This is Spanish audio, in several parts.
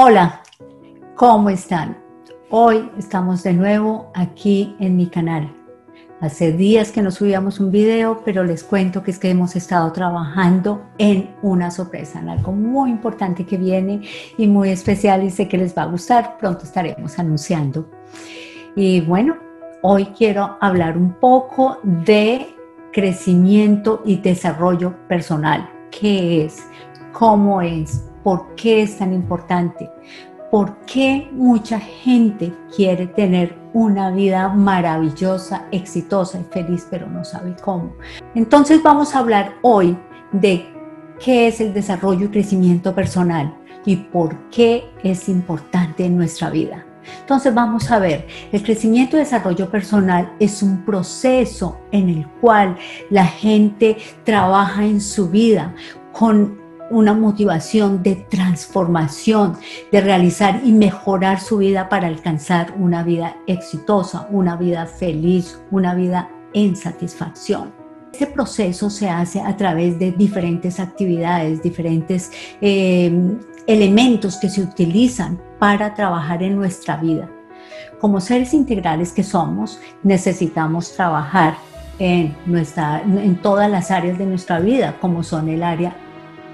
Hola, ¿cómo están? Hoy estamos de nuevo aquí en mi canal. Hace días que no subíamos un video, pero les cuento que es que hemos estado trabajando en una sorpresa, en algo muy importante que viene y muy especial y sé que les va a gustar. Pronto estaremos anunciando. Y bueno, hoy quiero hablar un poco de crecimiento y desarrollo personal. ¿Qué es? ¿Cómo es? ¿Por qué es tan importante? ¿Por qué mucha gente quiere tener una vida maravillosa, exitosa y feliz, pero no sabe cómo? Entonces vamos a hablar hoy de qué es el desarrollo y crecimiento personal y por qué es importante en nuestra vida. Entonces vamos a ver, el crecimiento y desarrollo personal es un proceso en el cual la gente trabaja en su vida con una motivación de transformación, de realizar y mejorar su vida para alcanzar una vida exitosa, una vida feliz, una vida en satisfacción. Este proceso se hace a través de diferentes actividades, diferentes eh, elementos que se utilizan para trabajar en nuestra vida. Como seres integrales que somos, necesitamos trabajar en, nuestra, en todas las áreas de nuestra vida, como son el área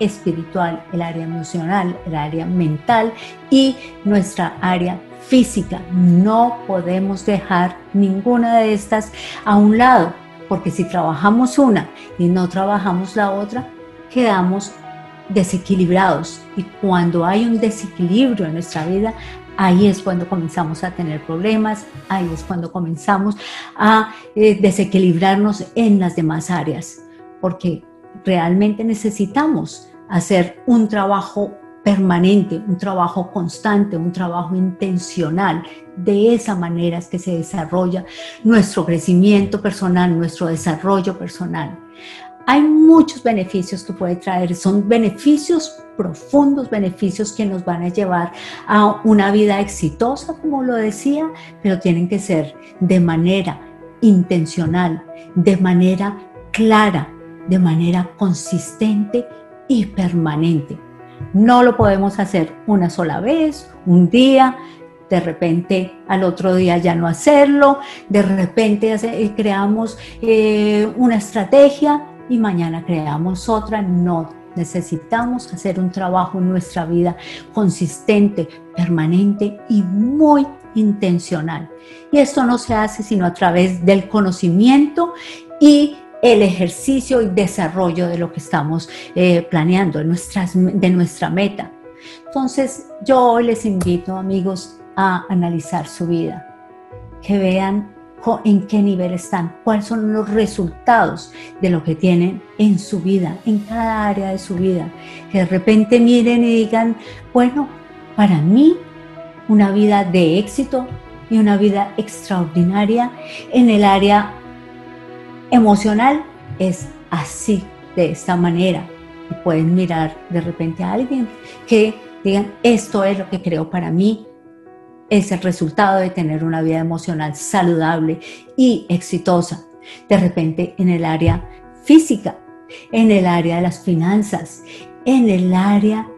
espiritual, el área emocional, el área mental y nuestra área física. No podemos dejar ninguna de estas a un lado, porque si trabajamos una y no trabajamos la otra, quedamos desequilibrados. Y cuando hay un desequilibrio en nuestra vida, ahí es cuando comenzamos a tener problemas, ahí es cuando comenzamos a eh, desequilibrarnos en las demás áreas, porque realmente necesitamos hacer un trabajo permanente, un trabajo constante, un trabajo intencional. De esa manera es que se desarrolla nuestro crecimiento personal, nuestro desarrollo personal. Hay muchos beneficios que puede traer, son beneficios profundos, beneficios que nos van a llevar a una vida exitosa, como lo decía, pero tienen que ser de manera intencional, de manera clara, de manera consistente y permanente. No lo podemos hacer una sola vez, un día, de repente al otro día ya no hacerlo, de repente eh, creamos eh, una estrategia y mañana creamos otra. No, necesitamos hacer un trabajo en nuestra vida consistente, permanente y muy intencional. Y esto no se hace sino a través del conocimiento y el ejercicio y desarrollo de lo que estamos eh, planeando, de, nuestras, de nuestra meta. Entonces, yo les invito, amigos, a analizar su vida, que vean en qué nivel están, cuáles son los resultados de lo que tienen en su vida, en cada área de su vida. Que de repente miren y digan, bueno, para mí una vida de éxito y una vida extraordinaria en el área emocional es así, de esta manera. Y pueden mirar de repente a alguien que digan, esto es lo que creo para mí, es el resultado de tener una vida emocional saludable y exitosa. De repente en el área física, en el área de las finanzas, en el área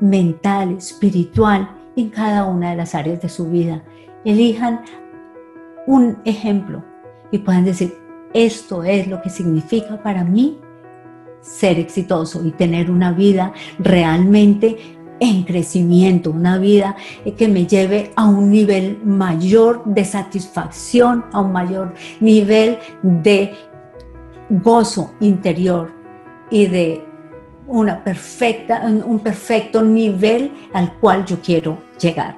mental, espiritual, en cada una de las áreas de su vida. Elijan un ejemplo y puedan decir, esto es lo que significa para mí ser exitoso y tener una vida realmente en crecimiento, una vida que me lleve a un nivel mayor de satisfacción, a un mayor nivel de gozo interior y de una perfecta, un perfecto nivel al cual yo quiero llegar.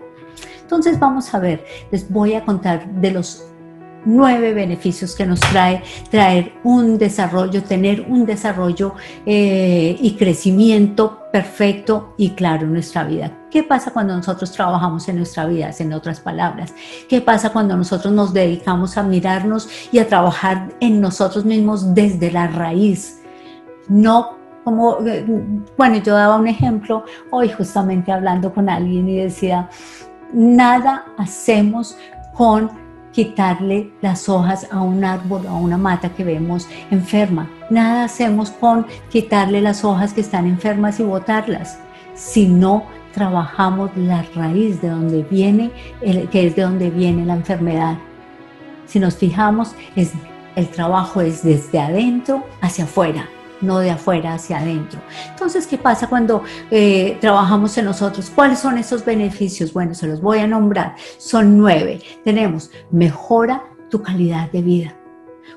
Entonces vamos a ver, les voy a contar de los nueve beneficios que nos trae traer un desarrollo, tener un desarrollo eh, y crecimiento perfecto y claro en nuestra vida. ¿Qué pasa cuando nosotros trabajamos en nuestra vida? En otras palabras, ¿qué pasa cuando nosotros nos dedicamos a mirarnos y a trabajar en nosotros mismos desde la raíz? No como, eh, bueno, yo daba un ejemplo hoy justamente hablando con alguien y decía, nada hacemos con quitarle las hojas a un árbol o a una mata que vemos enferma. Nada hacemos con quitarle las hojas que están enfermas y botarlas, sino trabajamos la raíz de donde viene, que es de donde viene la enfermedad. Si nos fijamos, el trabajo es desde adentro hacia afuera, no de afuera hacia adentro. Entonces, ¿qué pasa cuando eh, trabajamos en nosotros? ¿Cuáles son esos beneficios? Bueno, se los voy a nombrar. Son nueve. Tenemos mejora tu calidad de vida.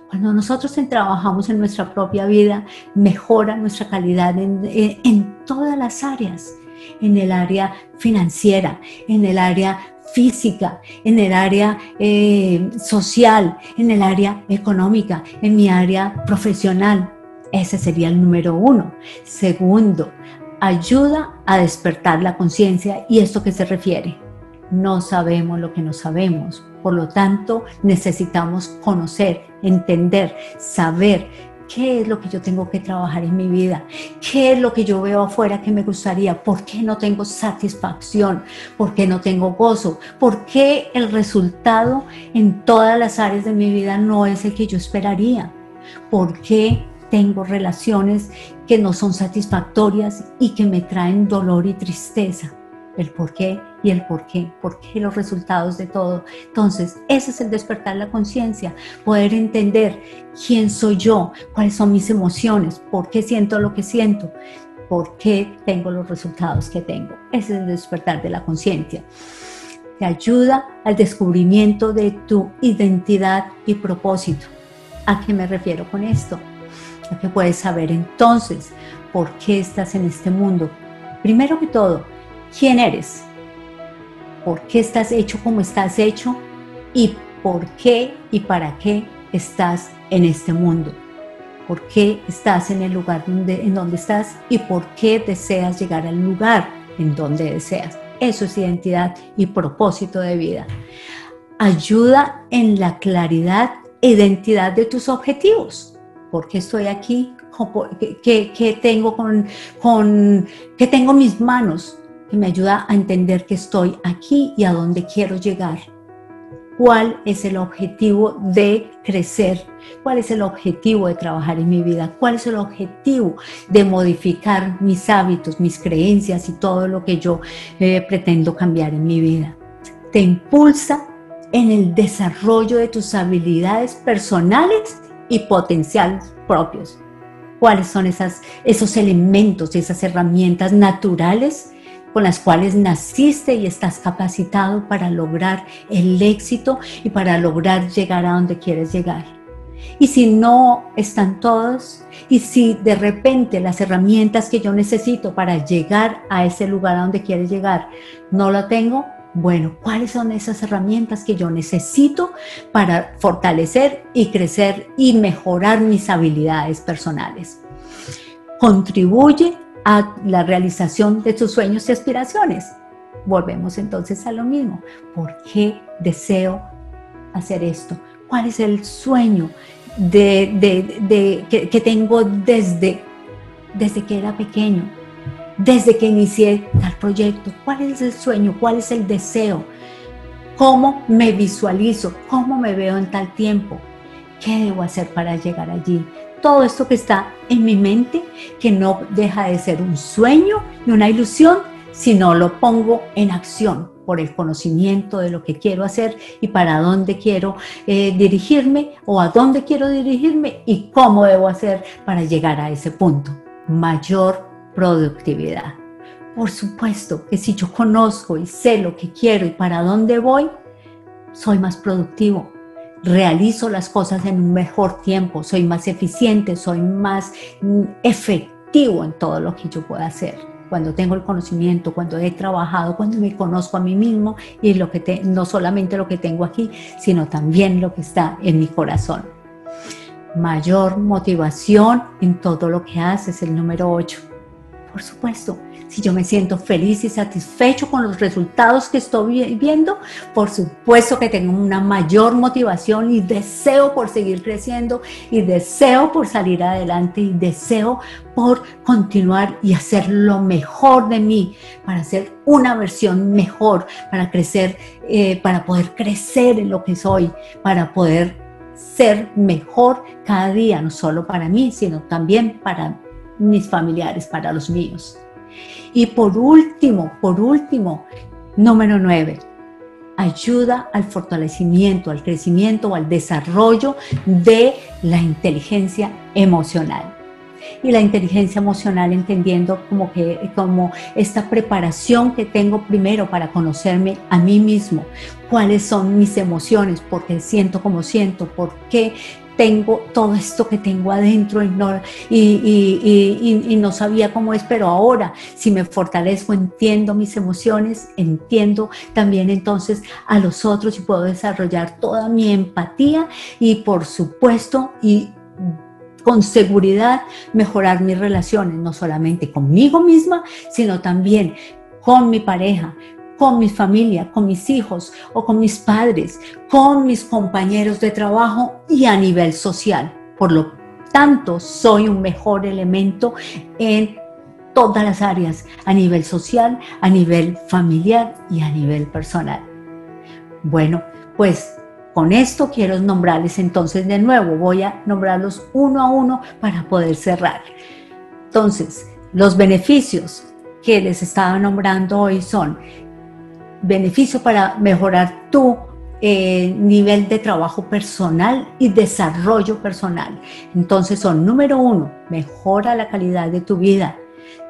Cuando nosotros trabajamos en nuestra propia vida, mejora nuestra calidad en, todas las áreas, en el área financiera, en el área física, en el área eh, social, en el área económica, en mi área profesional. Ese sería el número uno. Segundo, ayuda a despertar la conciencia. ¿Y esto qué se refiere? No sabemos lo que no sabemos. Por lo tanto, necesitamos conocer, entender, saber qué es lo que yo tengo que trabajar en mi vida, qué es lo que yo veo afuera que me gustaría, por qué no tengo satisfacción, por qué no tengo gozo, por qué el resultado en todas las áreas de mi vida no es el que yo esperaría, por qué tengo relaciones que no son satisfactorias y que me traen dolor y tristeza el por qué y el por qué, por qué los resultados de todo. Entonces, ese es el despertar la conciencia, poder entender quién soy yo, cuáles son mis emociones, por qué siento lo que siento, por qué tengo los resultados que tengo. Ese es el despertar de la conciencia. Te ayuda al descubrimiento de tu identidad y propósito. ¿A qué me refiero con esto? A que puedes saber entonces por qué estás en este mundo. Primero que todo, quién eres, por qué estás hecho como estás hecho y por qué y para qué estás en este mundo. ¿Por qué estás en el lugar donde, en donde estás y por qué deseas llegar al lugar en donde deseas? Eso es identidad y propósito de vida. Ayuda en la claridad e identidad de tus objetivos. ¿Por qué estoy aquí? ¿Qué, tengo con, con, qué tengo mis manos? que me ayuda a entender que estoy aquí y a dónde quiero llegar. ¿Cuál es el objetivo de crecer? ¿Cuál es el objetivo de trabajar en mi vida? ¿Cuál es el objetivo de modificar mis hábitos, mis creencias y todo lo que yo eh, pretendo cambiar en mi vida? Te impulsa en el desarrollo de tus habilidades personales y potenciales propios. ¿Cuáles son esas, esos elementos, esas herramientas naturales con las cuales naciste y estás capacitado para lograr el éxito y para lograr llegar a donde quieres llegar. Y si no están todos, y si de repente las herramientas que yo necesito para llegar a ese lugar a donde quieres llegar no lo tengo, bueno, ¿cuáles son esas herramientas que yo necesito para fortalecer y crecer y mejorar mis habilidades personales? Contribuye a la realización de tus sueños y aspiraciones. Volvemos entonces a lo mismo. ¿Por qué deseo hacer esto? ¿Cuál es el sueño de, que, tengo desde, desde que era pequeño? Desde que inicié tal proyecto. ¿Cuál es el sueño? ¿Cuál es el deseo? ¿Cómo me visualizo? ¿Cómo me veo en tal tiempo? ¿Qué debo hacer para llegar allí? todo esto que está en mi mente, que no deja de ser un sueño y una ilusión, sino lo pongo en acción por el conocimiento de lo que quiero hacer y para dónde quiero eh, dirigirme o a dónde quiero dirigirme y cómo debo hacer para llegar a ese punto. Mayor productividad. Por supuesto que si yo conozco y sé lo que quiero y para dónde voy, soy más productivo, realizo las cosas en un mejor tiempo, soy más eficiente, soy más mm, efectivo en todo lo que yo pueda hacer. Cuando tengo el conocimiento, cuando he trabajado, cuando me conozco a mí mismo y lo que no solamente lo que tengo aquí, sino también lo que está en mi corazón. Mayor motivación en todo lo que haces, el número 8. Por supuesto, si yo me siento feliz y satisfecho con los resultados que estoy viendo, por supuesto que tengo una mayor motivación y deseo por seguir creciendo y deseo por salir adelante y deseo por continuar y hacer lo mejor de mí para hacer una versión mejor, para crecer, eh, para poder crecer en lo que soy, para poder ser mejor cada día, no solo para mí, sino también para mis familiares, para los míos. Y por último, por último, número nueve, ayuda al fortalecimiento, al crecimiento al desarrollo de la inteligencia emocional. Y la inteligencia emocional entendiendo como que como esta preparación que tengo primero para conocerme a mí mismo, cuáles son mis emociones, por qué siento como siento, por qué tengo todo esto que tengo adentro y no, y, no sabía cómo es, pero ahora si me fortalezco, entiendo mis emociones, entiendo también entonces a los otros y puedo desarrollar toda mi empatía y por supuesto y con seguridad mejorar mis relaciones, no solamente conmigo misma, sino también con mi pareja, con mi familia, con mis hijos o con mis padres, con mis compañeros de trabajo y a nivel social. Por lo tanto, soy un mejor elemento en todas las áreas, a nivel social, a nivel familiar y a nivel personal. Bueno, pues con esto quiero nombrarles entonces de nuevo, voy a nombrarlos uno a uno para poder cerrar. Entonces, los beneficios que les estaba nombrando hoy son beneficio para mejorar tu eh, nivel de trabajo personal y desarrollo personal. Entonces son, número uno, mejora la calidad de tu vida.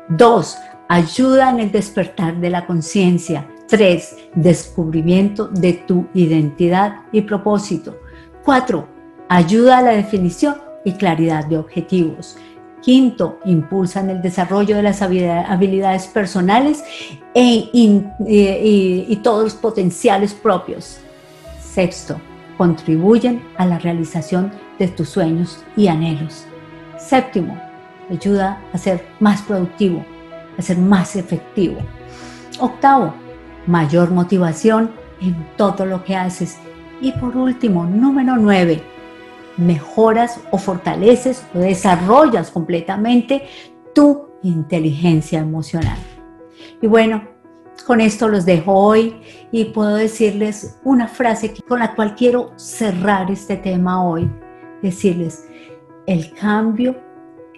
Dos, ayuda en el despertar de la conciencia. Tres, descubrimiento de tu identidad y propósito. Cuatro, ayuda a la definición y claridad de objetivos. Quinto, impulsan el desarrollo de las habilidades personales e y, todos los potenciales propios. Sexto, contribuyen a la realización de tus sueños y anhelos. Séptimo, ayuda a ser más productivo, a ser más efectivo. Octavo, mayor motivación en todo lo que haces. Y por último, número nueve, mejoras o fortaleces o desarrollas completamente tu inteligencia emocional. Y bueno, con esto los dejo hoy y puedo decirles una frase con la cual quiero cerrar este tema hoy. Decirles, el cambio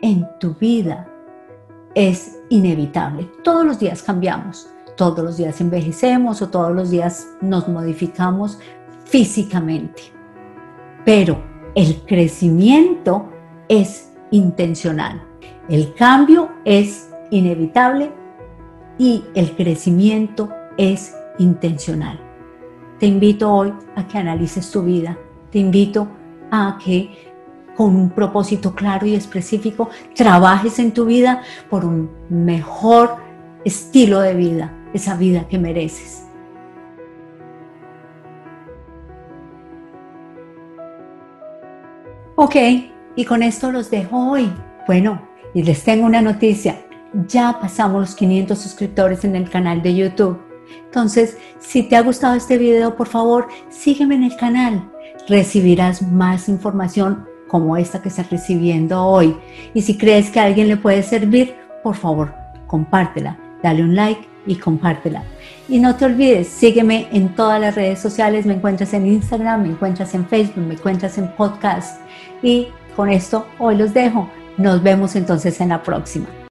en tu vida es inevitable. Todos los días cambiamos, todos los días envejecemos o todos los días nos modificamos físicamente. Pero el crecimiento es intencional. El cambio es inevitable y el crecimiento es intencional. Te invito hoy a que analices tu vida. Te invito a que con un propósito claro y específico trabajes en tu vida por un mejor estilo de vida, esa vida que mereces. Ok, y con esto los dejo hoy. Bueno, y les tengo una noticia. Ya pasamos los 500 suscriptores en el canal de YouTube. Entonces, si te ha gustado este video, por favor, sígueme en el canal. Recibirás más información como esta que estás recibiendo hoy. Y si crees que a alguien le puede servir, por favor, compártela, dale un like y compártela. Y no te olvides, sígueme en todas las redes sociales, me encuentras en Instagram, me encuentras en Facebook, me encuentras en podcast. Y con esto hoy los dejo. Nos vemos entonces en la próxima.